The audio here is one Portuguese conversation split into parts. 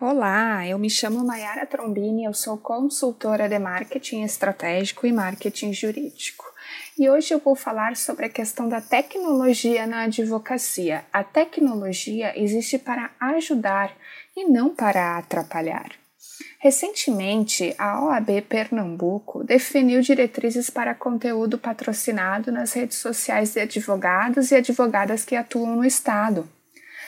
Olá, eu me chamo Mayara Trombini, eu sou consultora de marketing estratégico e marketing jurídico. E hoje eu vou falar sobre a questão da tecnologia na advocacia. A tecnologia existe para ajudar e não para atrapalhar. Recentemente, a OAB Pernambuco definiu diretrizes para conteúdo patrocinado nas redes sociais de advogados e advogadas que atuam no Estado.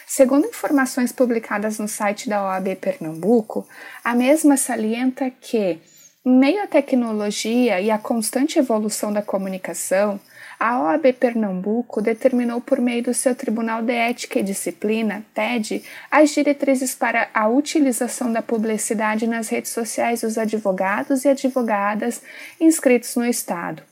Segundo informações publicadas no site da OAB Pernambuco, a mesma salienta que, em meio à tecnologia e à constante evolução da comunicação, a OAB Pernambuco determinou por meio do seu Tribunal de Ética e Disciplina, TED, as diretrizes para a utilização da publicidade nas redes sociais dos advogados e advogadas inscritos no Estado.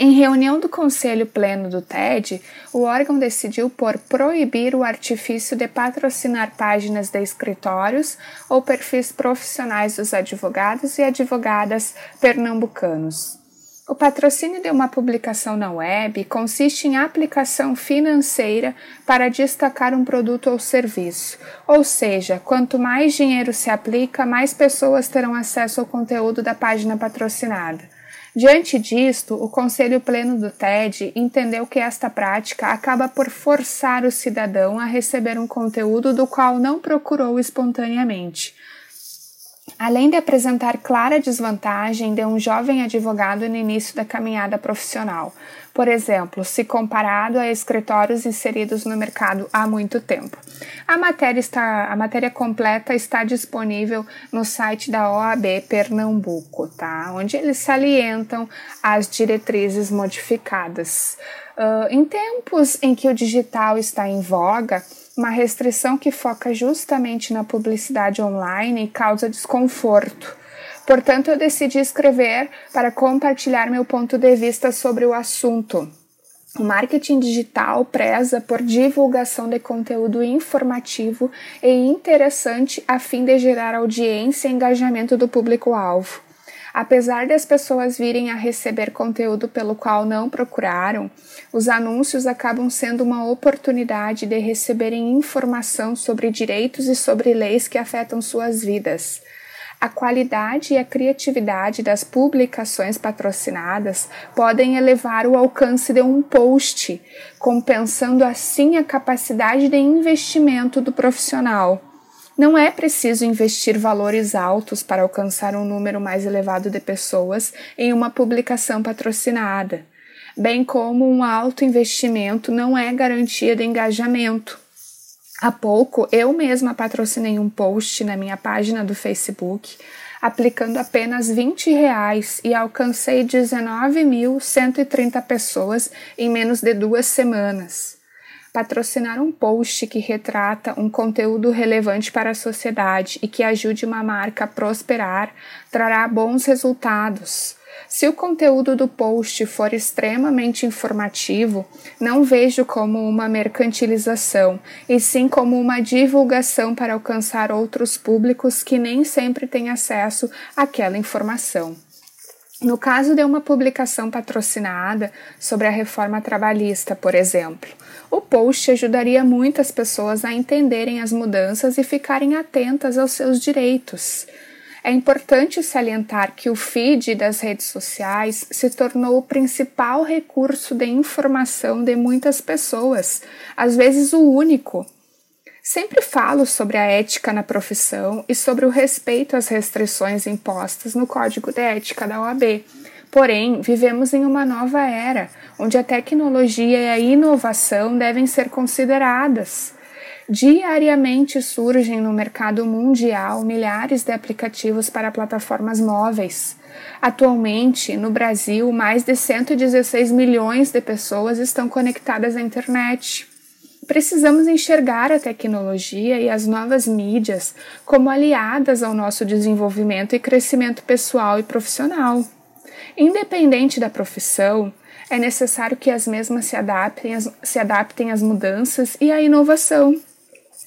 Em reunião do Conselho Pleno do TED, o órgão decidiu por proibir o artifício de patrocinar páginas de escritórios ou perfis profissionais dos advogados e advogadas pernambucanos. O patrocínio de uma publicação na web consiste em aplicação financeira para destacar um produto ou serviço, ou seja, quanto mais dinheiro se aplica, mais pessoas terão acesso ao conteúdo da página patrocinada. Diante disto, o Conselho Pleno do TED entendeu que esta prática acaba por forçar o cidadão a receber um conteúdo do qual não procurou espontaneamente. Além de apresentar clara desvantagem de um jovem advogado no início da caminhada profissional, por exemplo, se comparado a escritórios inseridos no mercado há muito tempo. A matéria, está, a matéria completa está disponível no site da OAB Pernambuco, tá? onde eles salientam as diretrizes modificadas. Uh, em tempos em que o digital está em voga, uma restrição que foca justamente na publicidade online causa desconforto Portanto, eu decidi escrever para compartilhar meu ponto de vista sobre o assunto. O marketing digital preza por divulgação de conteúdo informativo e interessante a fim de gerar audiência e engajamento do público-alvo. Apesar das pessoas virem a receber conteúdo pelo qual não procuraram, os anúncios acabam sendo uma oportunidade de receberem informação sobre direitos e sobre leis que afetam suas vidas. A qualidade e a criatividade das publicações patrocinadas podem elevar o alcance de um post, compensando assim a capacidade de investimento do profissional. Não é preciso investir valores altos para alcançar um número mais elevado de pessoas em uma publicação patrocinada, bem como um alto investimento não é garantia de engajamento. Há pouco, eu mesma patrocinei um post na minha página do Facebook, aplicando apenas 20 reais e alcancei 19.130 pessoas em menos de duas semanas. Patrocinar um post que retrata um conteúdo relevante para a sociedade e que ajude uma marca a prosperar trará bons resultados, se o conteúdo do post for extremamente informativo, não vejo como uma mercantilização, e sim como uma divulgação para alcançar outros públicos que nem sempre têm acesso àquela informação. No caso de uma publicação patrocinada sobre a reforma trabalhista, por exemplo, o post ajudaria muitas pessoas a entenderem as mudanças e ficarem atentas aos seus direitos. É importante salientar que o feed das redes sociais se tornou o principal recurso de informação de muitas pessoas, às vezes o único. Sempre falo sobre a ética na profissão e sobre o respeito às restrições impostas no Código de Ética da OAB. Porém, vivemos em uma nova era, onde a tecnologia e a inovação devem ser consideradas. Diariamente surgem no mercado mundial milhares de aplicativos para plataformas móveis. Atualmente, no Brasil, mais de 116 milhões de pessoas estão conectadas à internet. Precisamos enxergar a tecnologia e as novas mídias como aliadas ao nosso desenvolvimento e crescimento pessoal e profissional. Independente da profissão, é necessário que as mesmas se adaptem, se adaptem às mudanças e à inovação.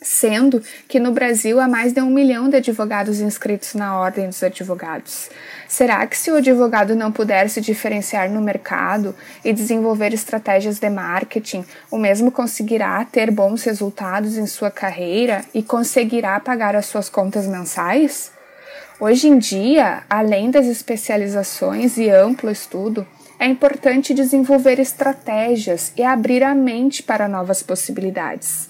Sendo que no Brasil há mais de um milhão de advogados inscritos na Ordem dos Advogados. Será que, se o advogado não puder se diferenciar no mercado e desenvolver estratégias de marketing, o mesmo conseguirá ter bons resultados em sua carreira e conseguirá pagar as suas contas mensais? Hoje em dia, além das especializações e amplo estudo, é importante desenvolver estratégias e abrir a mente para novas possibilidades.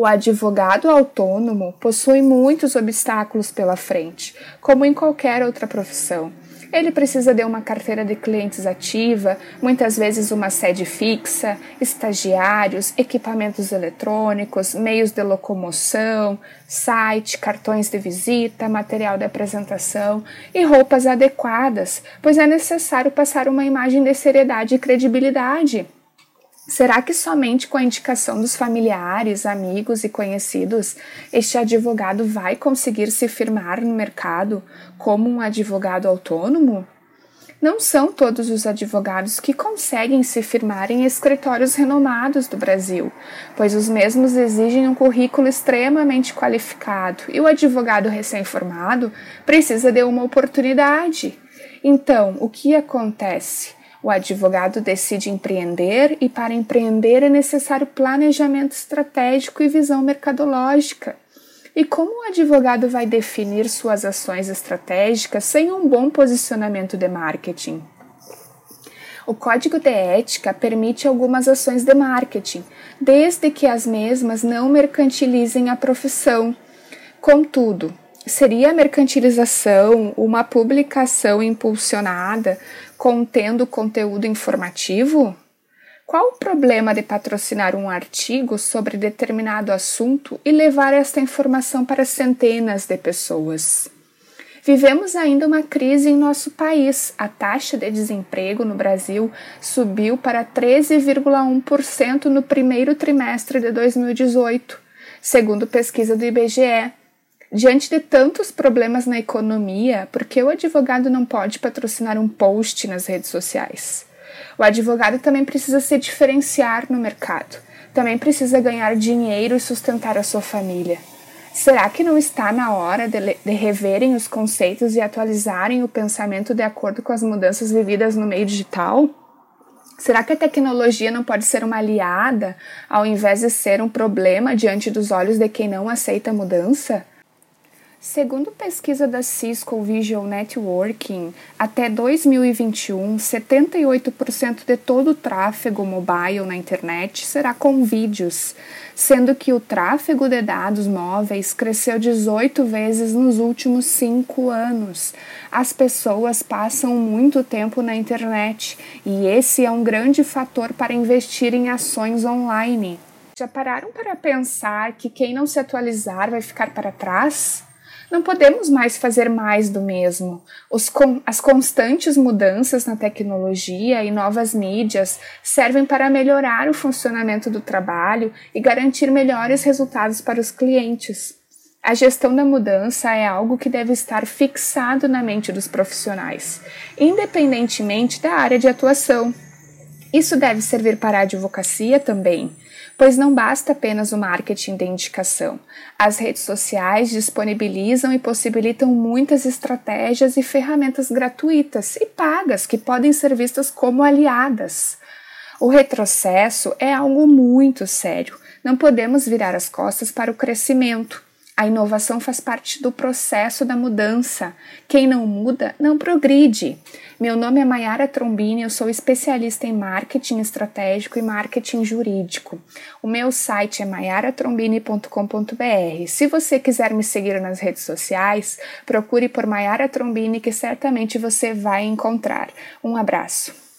O advogado autônomo possui muitos obstáculos pela frente, como em qualquer outra profissão. Ele precisa de uma carteira de clientes ativa, muitas vezes uma sede fixa, estagiários, equipamentos eletrônicos, meios de locomoção, site, cartões de visita, material de apresentação e roupas adequadas, pois é necessário passar uma imagem de seriedade e credibilidade. Será que somente com a indicação dos familiares, amigos e conhecidos este advogado vai conseguir se firmar no mercado como um advogado autônomo? Não são todos os advogados que conseguem se firmar em escritórios renomados do Brasil, pois os mesmos exigem um currículo extremamente qualificado e o advogado recém-formado precisa de uma oportunidade. Então, o que acontece? O advogado decide empreender e, para empreender, é necessário planejamento estratégico e visão mercadológica. E como o advogado vai definir suas ações estratégicas sem um bom posicionamento de marketing? O código de ética permite algumas ações de marketing, desde que as mesmas não mercantilizem a profissão. Contudo, seria a mercantilização uma publicação impulsionada contendo conteúdo informativo? Qual o problema de patrocinar um artigo sobre determinado assunto e levar esta informação para centenas de pessoas? Vivemos ainda uma crise em nosso país. A taxa de desemprego no Brasil subiu para 13,1% no primeiro trimestre de 2018, segundo pesquisa do IBGE. Diante de tantos problemas na economia, por que o advogado não pode patrocinar um post nas redes sociais? O advogado também precisa se diferenciar no mercado, também precisa ganhar dinheiro e sustentar a sua família. Será que não está na hora de, de, reverem os conceitos e atualizarem o pensamento de acordo com as mudanças vividas no meio digital? Será que a tecnologia não pode ser uma aliada ao invés de ser um problema diante dos olhos de quem não aceita a mudança? Segundo pesquisa da Cisco Visual Networking, até 2021, 78% de todo o tráfego mobile na internet será com vídeos, sendo que o tráfego de dados móveis cresceu 18 vezes nos últimos cinco anos. As pessoas passam muito tempo na internet e esse é um grande fator para investir em ações online. Já pararam para pensar que quem não se atualizar vai ficar para trás? Não podemos mais fazer mais do mesmo. Os, as constantes mudanças na tecnologia e novas mídias servem para melhorar o funcionamento do trabalho e garantir melhores resultados para os clientes. A gestão da mudança é algo que deve estar fixado na mente dos profissionais, independentemente da área de atuação. Isso deve servir para a advocacia também, pois não basta apenas o marketing de indicação. As redes sociais disponibilizam e possibilitam muitas estratégias e ferramentas gratuitas e pagas que podem ser vistas como aliadas. O retrocesso é algo muito sério. Não podemos virar as costas para o crescimento. A inovação faz parte do processo da mudança. Quem não muda, não progride. Meu nome é Mayara Trombini, eu sou especialista em marketing estratégico e marketing jurídico. O meu site é mayaratrombini.com.br. Se você quiser me seguir nas redes sociais, procure por Mayara Trombini que certamente você vai encontrar. Um abraço.